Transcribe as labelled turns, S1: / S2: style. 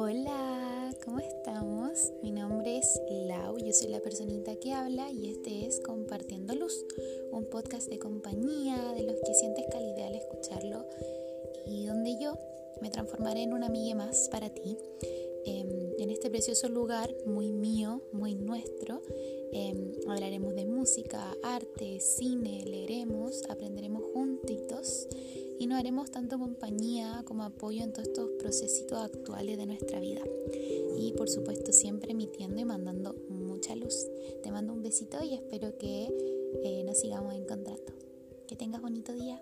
S1: Hola, ¿cómo estamos? Mi nombre es Lau, yo soy la personita que habla y este es Compartiendo Luz, un podcast de compañía de los que sientes calidad al escucharlo y donde yo me transformaré en una amiga más para ti em, en este precioso lugar muy mío, muy nuestro. Em, hablaremos de música, arte, cine, leeremos, aprenderemos y nos haremos tanto compañía como apoyo en todos estos procesitos actuales de nuestra vida. Y por supuesto siempre emitiendo y mandando mucha luz. Te mando un besito y espero que eh, nos sigamos encontrando. Que tengas bonito día.